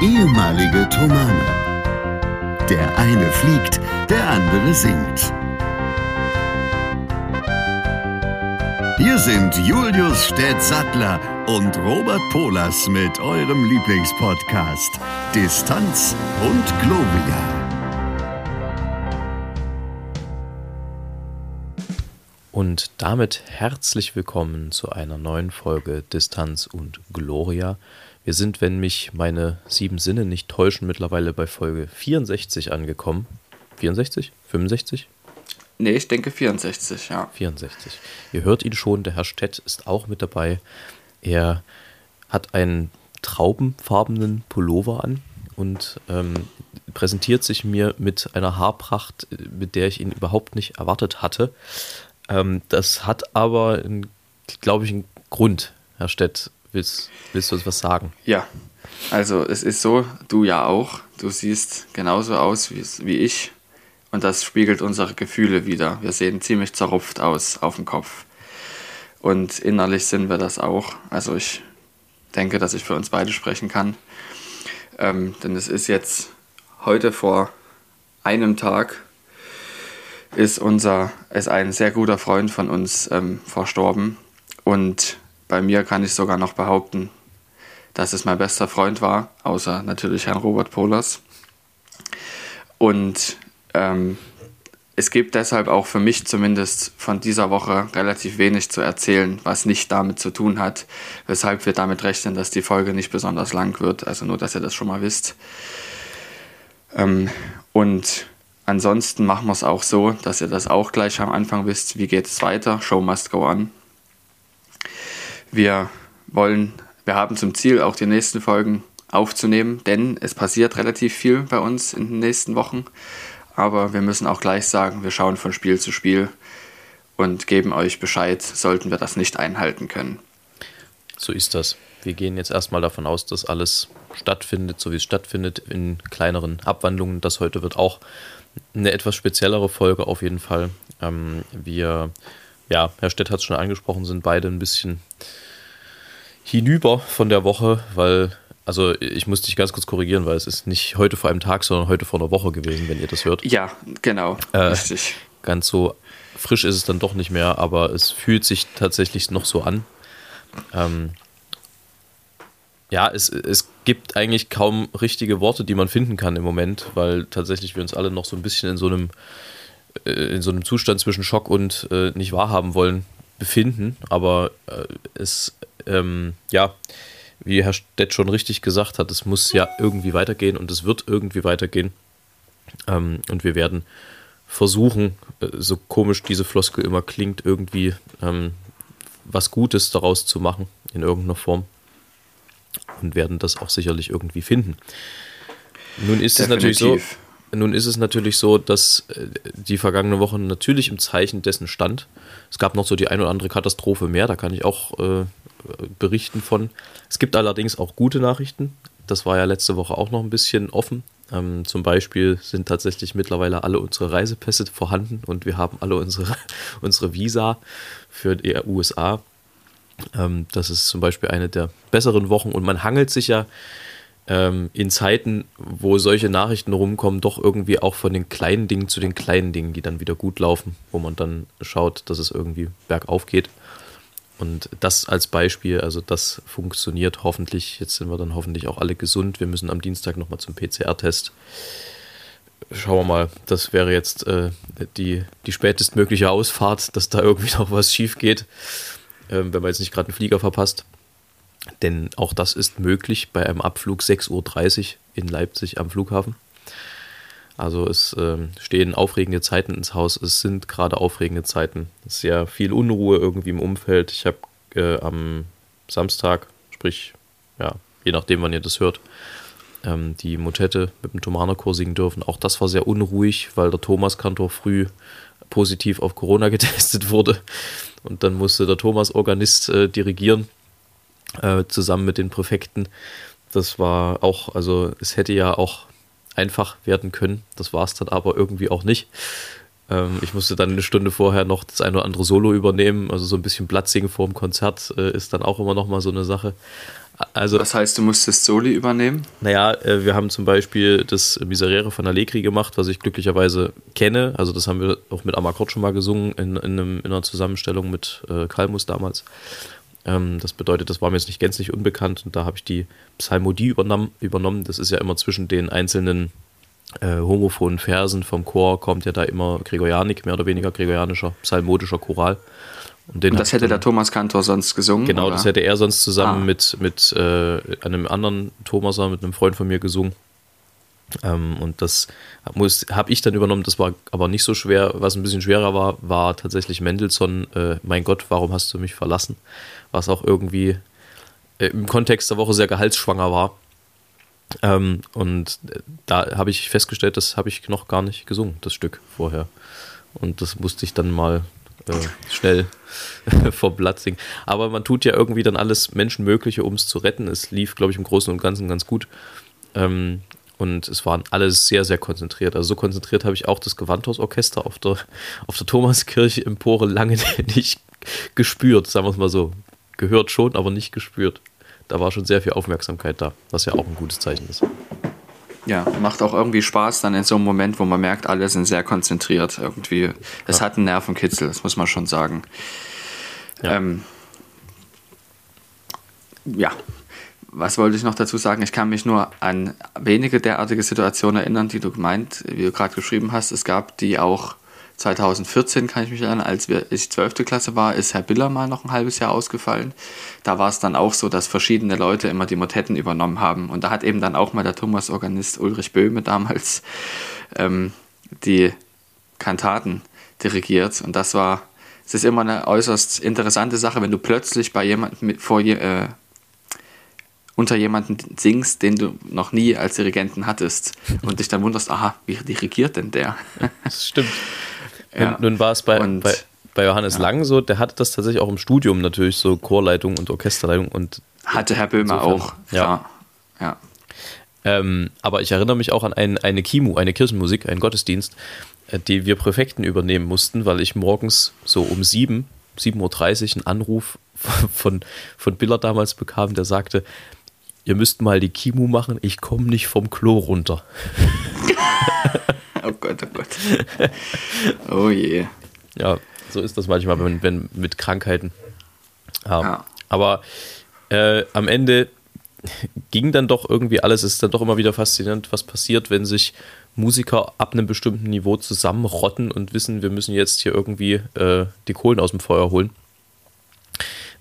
ehemalige Tomane. Der eine fliegt, der andere singt. Hier sind Julius Städtsattler und Robert Polas mit eurem Lieblingspodcast Distanz und Globia. Und damit herzlich willkommen zu einer neuen Folge Distanz und Gloria. Wir sind, wenn mich meine sieben Sinne nicht täuschen, mittlerweile bei Folge 64 angekommen. 64? 65? Nee, ich denke 64, ja. 64. Ihr hört ihn schon, der Herr Stett ist auch mit dabei. Er hat einen traubenfarbenen Pullover an und ähm, präsentiert sich mir mit einer Haarpracht, mit der ich ihn überhaupt nicht erwartet hatte. Ähm, das hat aber, glaube ich, einen Grund. Herr Stett, willst, willst du uns was sagen? Ja, also es ist so, du ja auch. Du siehst genauso aus wie, wie ich. Und das spiegelt unsere Gefühle wieder. Wir sehen ziemlich zerrupft aus auf dem Kopf. Und innerlich sind wir das auch. Also ich denke, dass ich für uns beide sprechen kann. Ähm, denn es ist jetzt heute vor einem Tag ist unser, ist ein sehr guter Freund von uns ähm, verstorben. Und bei mir kann ich sogar noch behaupten, dass es mein bester Freund war, außer natürlich Herrn Robert Pohlers. Und ähm, es gibt deshalb auch für mich zumindest von dieser Woche relativ wenig zu erzählen, was nicht damit zu tun hat, weshalb wir damit rechnen, dass die Folge nicht besonders lang wird. Also nur, dass ihr das schon mal wisst. Ähm, und Ansonsten machen wir es auch so, dass ihr das auch gleich am Anfang wisst, wie geht es weiter. Show must go on. Wir wollen, wir haben zum Ziel, auch die nächsten Folgen aufzunehmen, denn es passiert relativ viel bei uns in den nächsten Wochen. Aber wir müssen auch gleich sagen, wir schauen von Spiel zu Spiel und geben euch Bescheid, sollten wir das nicht einhalten können. So ist das. Wir gehen jetzt erstmal davon aus, dass alles stattfindet, so wie es stattfindet, in kleineren Abwandlungen. Das heute wird auch eine etwas speziellere Folge auf jeden Fall. Ähm, wir, ja, Herr Stett hat es schon angesprochen, sind beide ein bisschen hinüber von der Woche, weil, also ich muss dich ganz kurz korrigieren, weil es ist nicht heute vor einem Tag, sondern heute vor einer Woche gewesen, wenn ihr das hört. Ja, genau. Äh, richtig. Ganz so frisch ist es dann doch nicht mehr, aber es fühlt sich tatsächlich noch so an. Ähm, ja, es, es gibt eigentlich kaum richtige Worte, die man finden kann im Moment, weil tatsächlich wir uns alle noch so ein bisschen in so einem, in so einem Zustand zwischen Schock und äh, nicht wahrhaben wollen befinden. Aber äh, es, ähm, ja, wie Herr Stett schon richtig gesagt hat, es muss ja irgendwie weitergehen und es wird irgendwie weitergehen. Ähm, und wir werden versuchen, äh, so komisch diese Floskel immer klingt, irgendwie ähm, was Gutes daraus zu machen in irgendeiner Form und werden das auch sicherlich irgendwie finden. Nun ist Definitiv. es natürlich so, nun ist es natürlich so, dass äh, die vergangene Woche natürlich im Zeichen dessen stand. Es gab noch so die ein oder andere Katastrophe mehr, da kann ich auch äh, berichten von. Es gibt allerdings auch gute Nachrichten. Das war ja letzte Woche auch noch ein bisschen offen. Ähm, zum Beispiel sind tatsächlich mittlerweile alle unsere Reisepässe vorhanden und wir haben alle unsere, unsere Visa für die USA. Ähm, das ist zum Beispiel eine der besseren Wochen und man hangelt sich ja ähm, in Zeiten, wo solche Nachrichten rumkommen, doch irgendwie auch von den kleinen Dingen zu den kleinen Dingen, die dann wieder gut laufen, wo man dann schaut, dass es irgendwie bergauf geht. Und das als Beispiel, also das funktioniert hoffentlich. Jetzt sind wir dann hoffentlich auch alle gesund. Wir müssen am Dienstag nochmal zum PCR-Test. Schauen wir mal, das wäre jetzt äh, die, die spätestmögliche Ausfahrt, dass da irgendwie noch was schief geht ähm, wenn man jetzt nicht gerade einen Flieger verpasst. Denn auch das ist möglich bei einem Abflug 6.30 Uhr in Leipzig am Flughafen. Also es äh, stehen aufregende Zeiten ins Haus. Es sind gerade aufregende Zeiten. Es ist Sehr viel Unruhe irgendwie im Umfeld. Ich habe äh, am Samstag, sprich, ja, je nachdem, wann ihr das hört, ähm, die Motette mit dem Thomanerchor singen dürfen. Auch das war sehr unruhig, weil der Thomas Kantor früh positiv auf Corona getestet wurde. Und dann musste der Thomas Organist äh, dirigieren, äh, zusammen mit den Präfekten. Das war auch, also es hätte ja auch einfach werden können. Das war es dann aber irgendwie auch nicht. Ähm, ich musste dann eine Stunde vorher noch das eine oder andere Solo übernehmen. Also so ein bisschen Platzigen vor dem Konzert äh, ist dann auch immer noch mal so eine Sache. Also, Das heißt, du musstest Soli übernehmen? naja, äh, wir haben zum Beispiel das Miserere von Allegri gemacht, was ich glücklicherweise kenne. Also das haben wir auch mit Amakord schon mal gesungen in, in, einem, in einer Zusammenstellung mit äh, Kalmus damals. Ähm, das bedeutet, das war mir jetzt nicht gänzlich unbekannt und da habe ich die Psalmodie übernommen, übernommen. Das ist ja immer zwischen den einzelnen äh, homophonen Versen vom Chor kommt ja da immer Gregorianik, mehr oder weniger gregorianischer, psalmodischer Choral. Und Und das hätte der Thomas Kantor sonst gesungen? Genau, oder? das hätte er sonst zusammen Ah. mit, mit äh, einem anderen Thomaser, mit einem Freund von mir gesungen. Ähm, und das habe ich dann übernommen, das war aber nicht so schwer. Was ein bisschen schwerer war, war tatsächlich Mendelssohn, äh, mein Gott, warum hast du mich verlassen? Was auch irgendwie äh, im Kontext der Woche sehr gehaltsschwanger war. Ähm, und äh, da habe ich festgestellt, das habe ich noch gar nicht gesungen, das Stück vorher. Und das musste ich dann mal äh, schnell vor Blatt singen. Aber man tut ja irgendwie dann alles Menschenmögliche, um es zu retten. Es lief, glaube ich, im Großen und Ganzen ganz gut. Ähm, und es waren alles sehr, sehr konzentriert. Also so konzentriert habe ich auch das Gewandhausorchester auf der, auf der Thomaskirche Empore lange nicht gespürt, sagen wir es mal so. Gehört schon, aber nicht gespürt. Da war schon sehr viel Aufmerksamkeit da, was ja auch ein gutes Zeichen ist. Ja, macht auch irgendwie Spaß dann in so einem Moment, wo man merkt, alle sind sehr konzentriert irgendwie. Es hat einen Nervenkitzel, das muss man schon sagen. Ja. Ähm, ja, was wollte ich noch dazu sagen? Ich kann mich nur an wenige derartige Situationen erinnern, die du gemeint, wie du gerade geschrieben hast. Es gab die auch 2014, kann ich mich erinnern, als wir, ich 12. Klasse war, ist Herr Biller mal noch ein halbes Jahr ausgefallen. Da war es dann auch so, dass verschiedene Leute immer die Motetten übernommen haben. Und da hat eben dann auch mal der Thomas-Organist Ulrich Böhme damals ähm, die Kantaten dirigiert. Und das war, es ist immer eine äußerst interessante Sache, wenn du plötzlich bei jemandem mit, vor äh, unter jemanden singst, den du noch nie als Dirigenten hattest und dich dann wunderst, aha, wie dirigiert denn der? Das stimmt. Ja. Nun, nun war es bei, bei, bei Johannes Lang so, der hatte das tatsächlich auch im Studium natürlich, so Chorleitung und Orchesterleitung und Hatte Herr Böhme Insofern, auch. ja. Ja. ja. Ähm, aber ich erinnere mich auch an ein, eine Kimu, eine Kirchenmusik, einen Gottesdienst, äh, die wir Präfekten übernehmen mussten, weil ich morgens so um 7, 7.30 Uhr einen Anruf von, von Biller damals bekam, der sagte, ihr müsst mal die Kimu machen, ich komme nicht vom Klo runter. Oh Gott, oh Gott. Oh je. Ja, so ist das manchmal, wenn, wenn mit Krankheiten. Ja. Ja. Aber äh, am Ende ging dann doch irgendwie alles. Es ist dann doch immer wieder faszinierend, was passiert, wenn sich Musiker ab einem bestimmten Niveau zusammenrotten und wissen, wir müssen jetzt hier irgendwie äh, die Kohlen aus dem Feuer holen.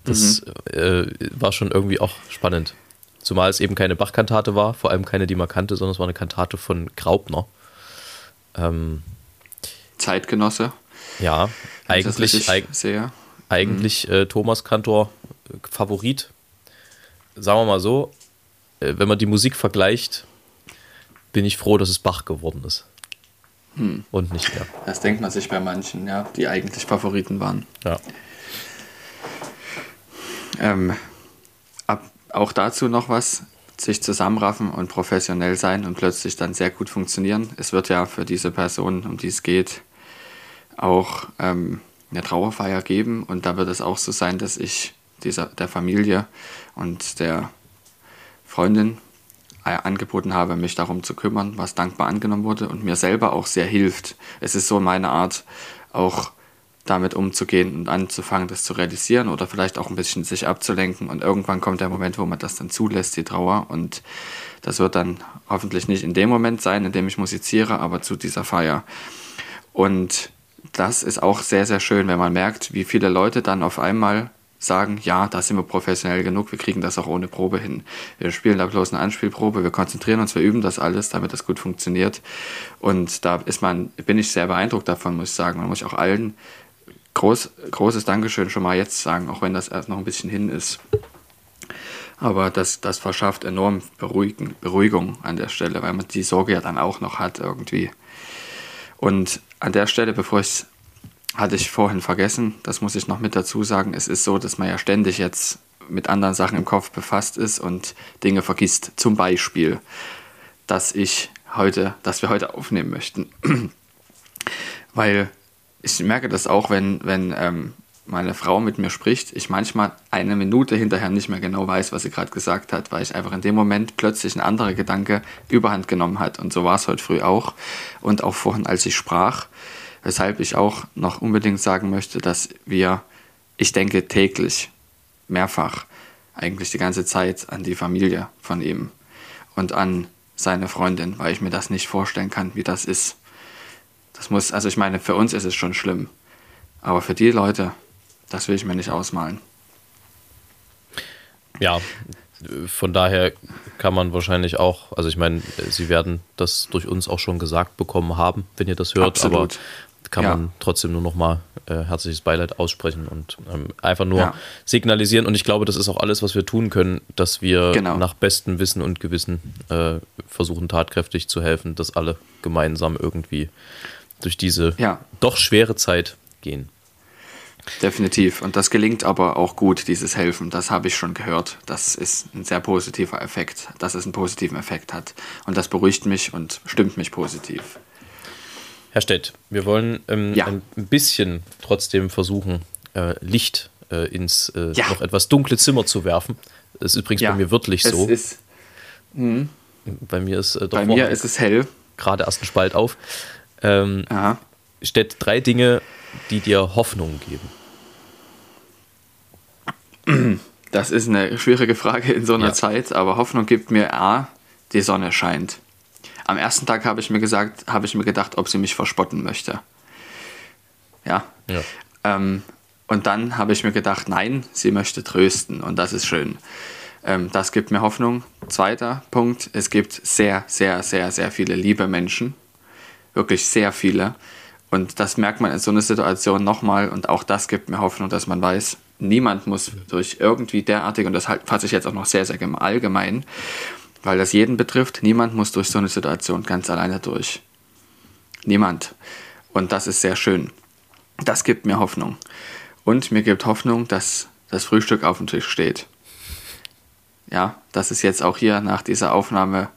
Das äh, war schon irgendwie auch spannend. Zumal es eben keine Bachkantate war, vor allem keine, die man kannte, sondern es war eine Kantate von Graupner. Ähm, Zeitgenosse. ja, eigentlich, eig sehe. eigentlich äh, Thomas Kantor äh, Favorit. Sagen wir mal so, äh, wenn man die Musik vergleicht, bin ich froh, dass es Bach geworden ist. Und nicht er. Das denkt man sich bei manchen, ja, die eigentlich Favoriten waren. Ja. Ähm, ab, auch dazu noch was, sich zusammenraffen und professionell sein und plötzlich dann sehr gut funktionieren. Es wird ja für diese Person, um die es geht, auch ähm, eine Trauerfeier geben und da wird es auch so sein, dass ich dieser, der Familie und der Freundin äh, angeboten habe, mich darum zu kümmern, was dankbar angenommen wurde und mir selber auch sehr hilft. Es ist so meine Art, auch damit umzugehen und anzufangen, das zu realisieren oder vielleicht auch ein bisschen sich abzulenken. Und irgendwann kommt der Moment, wo man das dann zulässt, die Trauer. Und das wird dann hoffentlich nicht in dem Moment sein, in dem ich musiziere, aber zu dieser Feier. Und das ist auch sehr, sehr schön, wenn man merkt, wie viele Leute dann auf einmal sagen, ja, da sind wir professionell genug, wir kriegen das auch ohne Probe hin. Wir spielen da bloß eine Anspielprobe, wir konzentrieren uns, wir üben das alles, damit das gut funktioniert. Und da ist man, bin ich sehr beeindruckt davon, muss ich sagen. Man muss auch allen groß, großes Dankeschön schon mal jetzt sagen, auch wenn das erst noch ein bisschen hin ist. Aber das, das verschafft enorm Beruhigen, Beruhigung an der Stelle, weil man die Sorge ja dann auch noch hat irgendwie. Und an der Stelle, bevor ich hatte ich vorhin vergessen, das muss ich noch mit dazu sagen, es ist so, dass man ja ständig jetzt mit anderen Sachen im Kopf befasst ist und Dinge vergisst. Zum Beispiel, dass ich heute, dass wir heute aufnehmen möchten. Weil ich merke das auch, wenn, wenn ähm, meine Frau mit mir spricht, ich manchmal eine Minute hinterher nicht mehr genau weiß, was sie gerade gesagt hat, weil ich einfach in dem Moment plötzlich ein anderer Gedanke überhand genommen hat. Und so war es heute früh auch und auch vorhin, als ich sprach. Weshalb ich auch noch unbedingt sagen möchte, dass wir, ich denke täglich, mehrfach, eigentlich die ganze Zeit an die Familie von ihm und an seine Freundin, weil ich mir das nicht vorstellen kann, wie das ist. Das muss, also ich meine, für uns ist es schon schlimm. Aber für die Leute, das will ich mir nicht ausmalen. Ja, von daher kann man wahrscheinlich auch, also ich meine, sie werden das durch uns auch schon gesagt bekommen haben, wenn ihr das hört, Absolut. aber kann ja. man trotzdem nur nochmal äh, herzliches Beileid aussprechen und ähm, einfach nur ja. signalisieren. Und ich glaube, das ist auch alles, was wir tun können, dass wir genau. nach bestem Wissen und Gewissen äh, versuchen, tatkräftig zu helfen, dass alle gemeinsam irgendwie durch diese ja. doch schwere Zeit gehen. Definitiv. Und das gelingt aber auch gut, dieses Helfen. Das habe ich schon gehört. Das ist ein sehr positiver Effekt, dass es einen positiven Effekt hat. Und das beruhigt mich und stimmt mich positiv. Herr Stett, wir wollen ähm, ja. ein bisschen trotzdem versuchen, äh, Licht äh, ins äh, ja. noch etwas dunkle Zimmer zu werfen. Das ist übrigens ja. bei mir wirklich so. Es ist, hm. Bei mir ist äh, Bei mir ist es hell. Gerade erst ein Spalt auf. Ähm, Stett, drei Dinge, die dir Hoffnung geben. Das ist eine schwierige Frage in so einer ja. Zeit, aber Hoffnung gibt mir A, die Sonne scheint. Am ersten Tag habe ich mir gesagt, habe ich mir gedacht, ob sie mich verspotten möchte. Ja. ja. Ähm, und dann habe ich mir gedacht, nein, sie möchte trösten und das ist schön. Ähm, das gibt mir Hoffnung. Zweiter Punkt, es gibt sehr, sehr, sehr, sehr viele liebe Menschen. Wirklich sehr viele. Und das merkt man in so einer Situation nochmal und auch das gibt mir Hoffnung, dass man weiß, niemand muss durch irgendwie derartig, und das fasse ich jetzt auch noch sehr, sehr allgemein, weil das jeden betrifft, niemand muss durch so eine Situation ganz alleine durch. Niemand. Und das ist sehr schön. Das gibt mir Hoffnung. Und mir gibt Hoffnung, dass das Frühstück auf dem Tisch steht. Ja, dass es jetzt auch hier nach dieser Aufnahme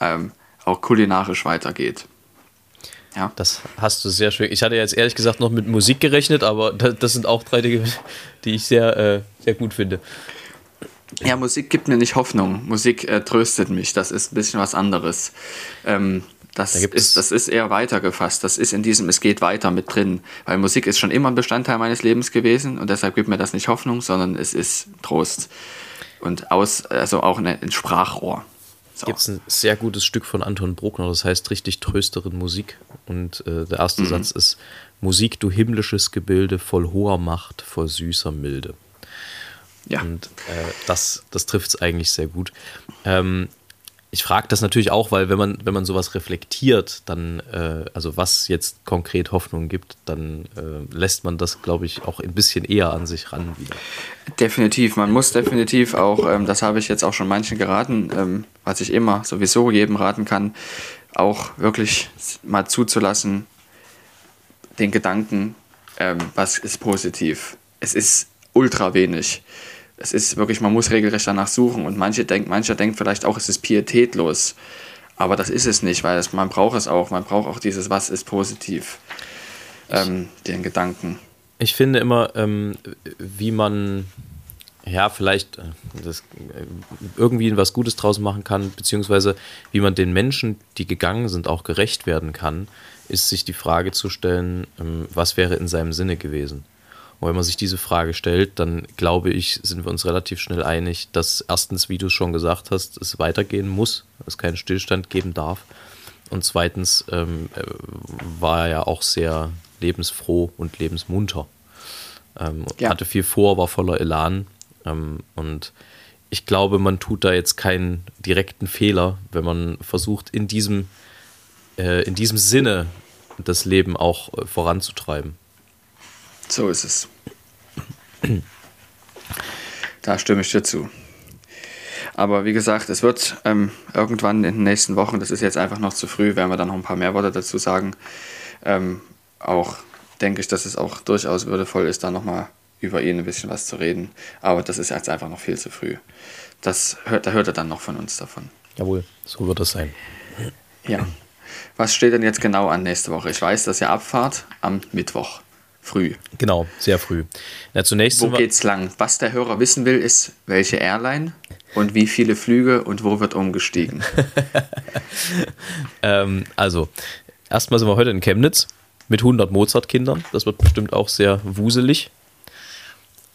ähm, auch kulinarisch weitergeht. Ja. Das hast du sehr schön. Ich hatte jetzt ehrlich gesagt noch mit Musik gerechnet, aber das, sind auch drei Dinge, die ich sehr, äh, sehr gut finde. Ja, Musik gibt mir nicht Hoffnung. Musik äh, tröstet mich. Das ist ein bisschen was anderes. Ähm, das, da ist, das ist eher weitergefasst. Das ist in diesem Es geht weiter mit drin. Weil Musik ist schon immer ein Bestandteil meines Lebens gewesen und deshalb gibt mir das nicht Hoffnung, sondern es ist Trost. Und aus, also auch ein Sprachrohr. So. Gibt es ein sehr gutes Stück von Anton Bruckner, das heißt richtig Trösterin Musik. Und äh, der erste mhm. Satz ist: Musik, du himmlisches Gebilde, voll hoher Macht, voll süßer Milde. Ja. Und äh, das, das trifft es eigentlich sehr gut. Ähm, ich frage das natürlich auch, weil wenn man, wenn man sowas reflektiert, dann, äh, also was jetzt konkret Hoffnung gibt, dann äh, lässt man das, glaube ich, auch ein bisschen eher an sich ran wieder. Definitiv, man muss definitiv auch, ähm, das habe ich jetzt auch schon manchen geraten, ähm, was ich immer sowieso jedem raten kann, auch wirklich mal zuzulassen, den Gedanken, ähm, was ist positiv. Es ist ultra wenig es ist wirklich, man muss regelrecht danach suchen und manche denk, mancher denkt vielleicht auch, es ist pietätlos. Aber das ist es nicht, weil es, man braucht es auch. Man braucht auch dieses, was ist positiv, ähm, den Gedanken. Ich finde immer, ähm, wie man ja, vielleicht äh, das, äh, irgendwie was Gutes draus machen kann, beziehungsweise wie man den Menschen, die gegangen sind, auch gerecht werden kann, ist sich die Frage zu stellen, ähm, was wäre in seinem Sinne gewesen. Und wenn man sich diese Frage stellt, dann glaube ich, sind wir uns relativ schnell einig, dass erstens, wie du es schon gesagt hast, es weitergehen muss, es keinen Stillstand geben darf. Und zweitens ähm, äh, war er ja auch sehr lebensfroh und lebensmunter. Ähm, ja. Hatte viel vor, war voller Elan. Ähm, und ich glaube, man tut da jetzt keinen direkten Fehler, wenn man versucht, in diesem, äh, in diesem Sinne das Leben auch äh, voranzutreiben. So ist es. Da stimme ich dir zu. Aber wie gesagt, es wird ähm, irgendwann in den nächsten Wochen, das ist jetzt einfach noch zu früh, werden wir dann noch ein paar mehr Worte dazu sagen. Ähm, auch denke ich, dass es auch durchaus würdevoll ist, da nochmal über ihn ein bisschen was zu reden. Aber das ist jetzt einfach noch viel zu früh. Das hört, da hört er dann noch von uns davon. Jawohl, so wird das sein. Ja. Was steht denn jetzt genau an nächste Woche? Ich weiß, dass ihr abfahrt am Mittwoch früh. Genau, sehr früh. Na, zunächst Wo geht's lang? Was der Hörer wissen will, ist, welche Airline und wie viele Flüge und wo wird umgestiegen. Ähm, also, erstmal sind wir heute in Chemnitz mit 100 Mozart-Kindern. Das wird bestimmt auch sehr wuselig.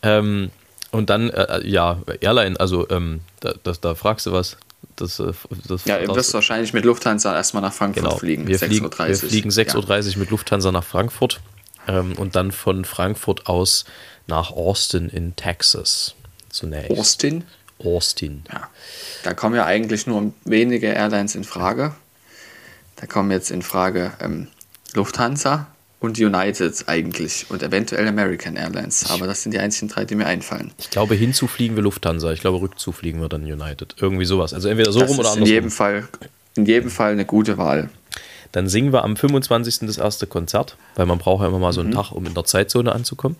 Ähm, und dann, äh, ja, Airline, also, ähm, da, das, da fragst du was. Das, äh, das, Ja, ihr das- wirst wahrscheinlich mit Lufthansa erstmal nach Frankfurt genau. fliegen. Wir fliegen, 6.30 wir fliegen 6.30 Ja. Uhr mit Lufthansa nach Frankfurt ähm, und dann von Frankfurt aus nach Austin in Texas zunächst. Austin. Austin. Ja. Da kommen ja eigentlich nur wenige Airlines in Frage. Da kommen jetzt in Frage ähm, Lufthansa und United eigentlich und eventuell American Airlines. Aber das sind die einzigen drei, die mir einfallen. Ich glaube, hinzufliegen wir Lufthansa. Ich glaube, rückzufliegen wir dann United. Irgendwie sowas. Also entweder so das rum oder ist in andersrum. jedem, Fall, in jedem Fall eine gute Wahl. Dann singen wir am 25. das erste Konzert, weil man braucht ja immer mal so einen Mhm. Tag, um in der Zeitzone anzukommen.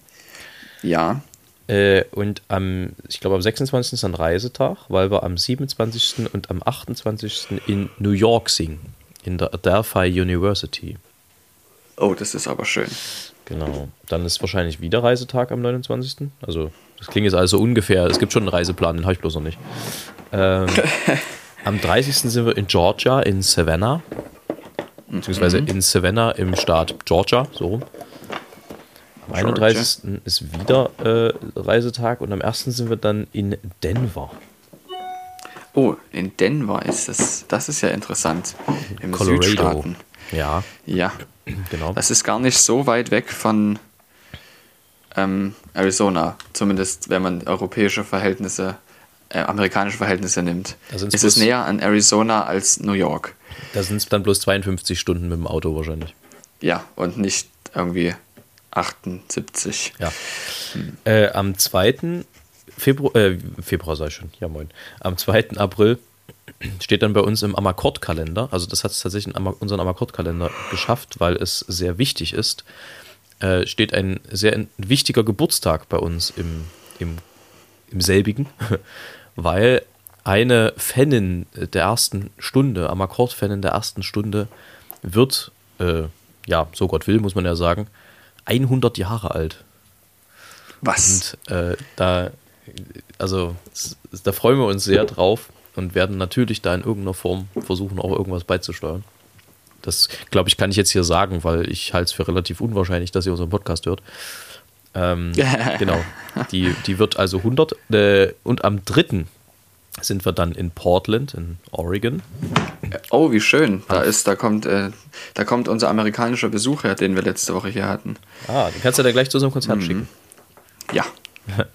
Ja, Äh, und am, ich glaube, am 26. ist ein Reisetag, weil wir am 27. und am 28. in New York singen. In der Adelphi University. oh, das ist aber schön. Genau. Dann ist wahrscheinlich wieder Reisetag am 29. Also, das klingt jetzt also ungefähr. Es gibt schon einen Reiseplan, den habe ich bloß noch nicht. Ähm, am 30. sind wir in Georgia, in Savannah. Beziehungsweise in Savannah im Staat Georgia, so rum. Am 31. ist wieder äh, Reisetag und am 1. sind wir dann in Denver, Oh, in Denver ist es. Das ist ja interessant. Im Colorado. Südstaaten. Ja, Ja, genau. das ist gar nicht so weit weg von ähm, Arizona. Zumindest wenn man europäische Verhältnisse, äh, amerikanische Verhältnisse nimmt. Ist es bloß- näher an Arizona als New York. Da sind es dann bloß 52 Stunden mit dem Auto wahrscheinlich. Ja, und nicht irgendwie 78. Ja. Äh, am 2. Februar, äh, Februar sei schon, ja moin. Am 2. April steht dann bei uns im Amakord-Kalender, also das hat es tatsächlich in unseren Amakord-Kalender geschafft, weil es sehr wichtig ist, äh, steht ein sehr wichtiger Geburtstag bei uns im, im, im selbigen, weil eine Fanin der ersten Stunde, Amakord-Fanin der ersten Stunde, wird, äh, ja, so Gott will, muss man ja sagen, 100 Jahre alt. Was? Und äh, da, also da freuen wir uns sehr drauf und werden natürlich da in irgendeiner Form versuchen, auch irgendwas beizusteuern. Das, glaube ich, kann ich jetzt hier sagen, weil ich halte es für relativ unwahrscheinlich, dass ihr unseren Podcast hört. Ähm, genau. Die, die wird also 100 äh, und am 3. sind wir dann in Portland, in Oregon. Oh, wie schön. Da ist, da kommt, äh, da kommt unser amerikanischer Besuch her, den wir letzte Woche hier hatten. Ah, den kannst du dann gleich zu unserem Konzert schicken. Ja.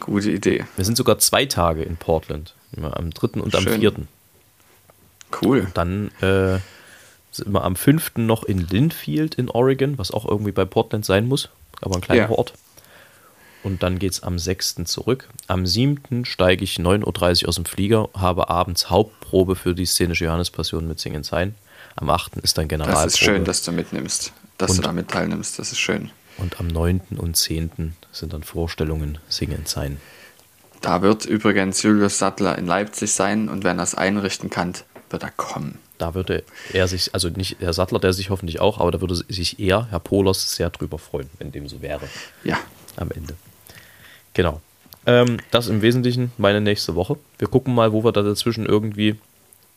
Gute Idee. Wir sind sogar zwei Tage in Portland. Immer Am 3. und am Schön. 4. Cool. Dann äh, sind wir am 5. noch in Linfield in Oregon, was auch irgendwie bei Portland sein muss, aber ein kleiner Ja. Ort. Und dann geht es am 6. zurück. Am 7. steige ich 9.30 Uhr aus dem Flieger, habe abends Hauptprobe für die szenische Johannespassion mit Singen Sein. Am 8. ist dann Generalprobe. Das ist schön, dass du mitnimmst. Dass du Und- damit teilnimmst. Das ist schön. Und am 9. und 10. sind dann Vorstellungen Singen Sein. Da wird übrigens Julius Sattler in Leipzig sein und wenn er es einrichten kann, wird er kommen. Da würde er sich, also nicht Herr Sattler, der sich hoffentlich auch, aber da würde sich er, Herr Polos, sehr drüber freuen, wenn dem so wäre. Ja. am Ende. Genau. Ähm, das im Wesentlichen meine nächste Woche. Wir gucken mal, wo wir da dazwischen irgendwie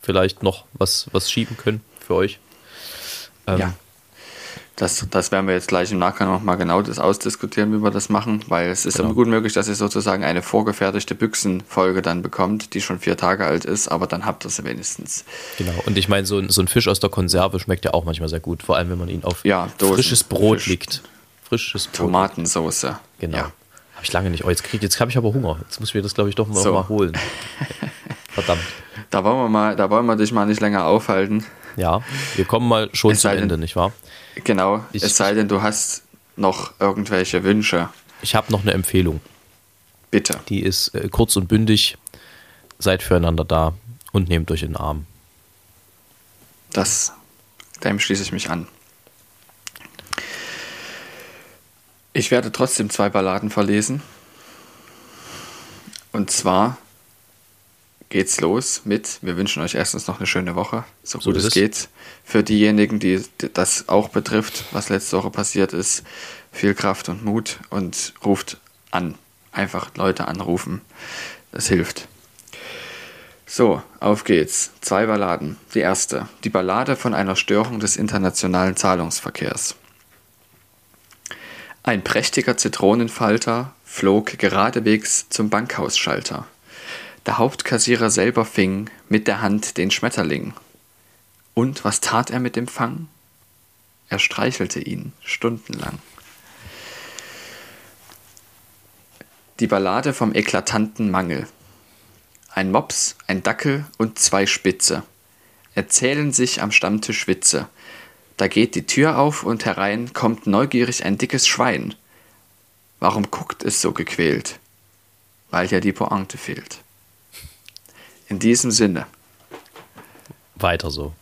vielleicht noch was, was schieben können für euch. Ähm, ja. Das, das werden wir jetzt gleich im Nachgang nochmal genau das ausdiskutieren, wie wir das machen, weil es ist Genau. immer gut möglich, dass ihr sozusagen eine vorgefertigte Büchsenfolge dann bekommt, die schon vier Tage alt ist, aber dann habt ihr sie wenigstens. Genau. Und ich meine, so, ein- so ein Fisch aus der Konserve schmeckt ja auch manchmal sehr gut, vor allem wenn man ihn auf Ja, Dosen. frisches Brot Fisch. legt. Frisches Brot. Tomatensoße. Genau. Ja. Habe ich lange nicht. Oh, jetzt, krieg- jetzt habe ich aber Hunger. Jetzt muss ich mir das, glaube ich, doch mal, So. mal holen. Verdammt. Da wollen wir mal, da wollen wir dich mal nicht länger aufhalten. Ja, wir kommen mal schon Es zum denn- Ende, nicht wahr? Genau. Ich- es sei denn, du hast noch irgendwelche Wünsche. Ich habe noch eine Empfehlung. Bitte. Die ist äh, kurz und bündig. Seid füreinander da und nehmt euch in den Arm. Das, dem schließe ich mich an. Ich werde trotzdem zwei Balladen verlesen. Und zwar geht's los mit, wir wünschen euch erstens noch eine schöne Woche, so, So gut es. geht. Für diejenigen, die das auch betrifft, was letzte Woche passiert ist, viel Kraft und Mut und ruft an. Einfach Leute anrufen. Das hilft. So, auf geht's. Zwei Balladen. Die erste. Die Ballade von einer Störung des internationalen Zahlungsverkehrs. Ein prächtiger Zitronenfalter flog geradewegs zum Bankhausschalter. Der Hauptkassierer selber fing mit der Hand den Schmetterling. Und was tat er mit dem Fang? Er streichelte ihn stundenlang. Die Ballade vom eklatanten Mangel. Ein Mops, ein Dackel und zwei Spitze erzählen sich am Stammtisch Witze. Da geht die Tür auf und herein kommt neugierig ein dickes Schwein. Warum guckt es so gequält? Weil ja die Pointe fehlt. In diesem Sinne. Weiter so.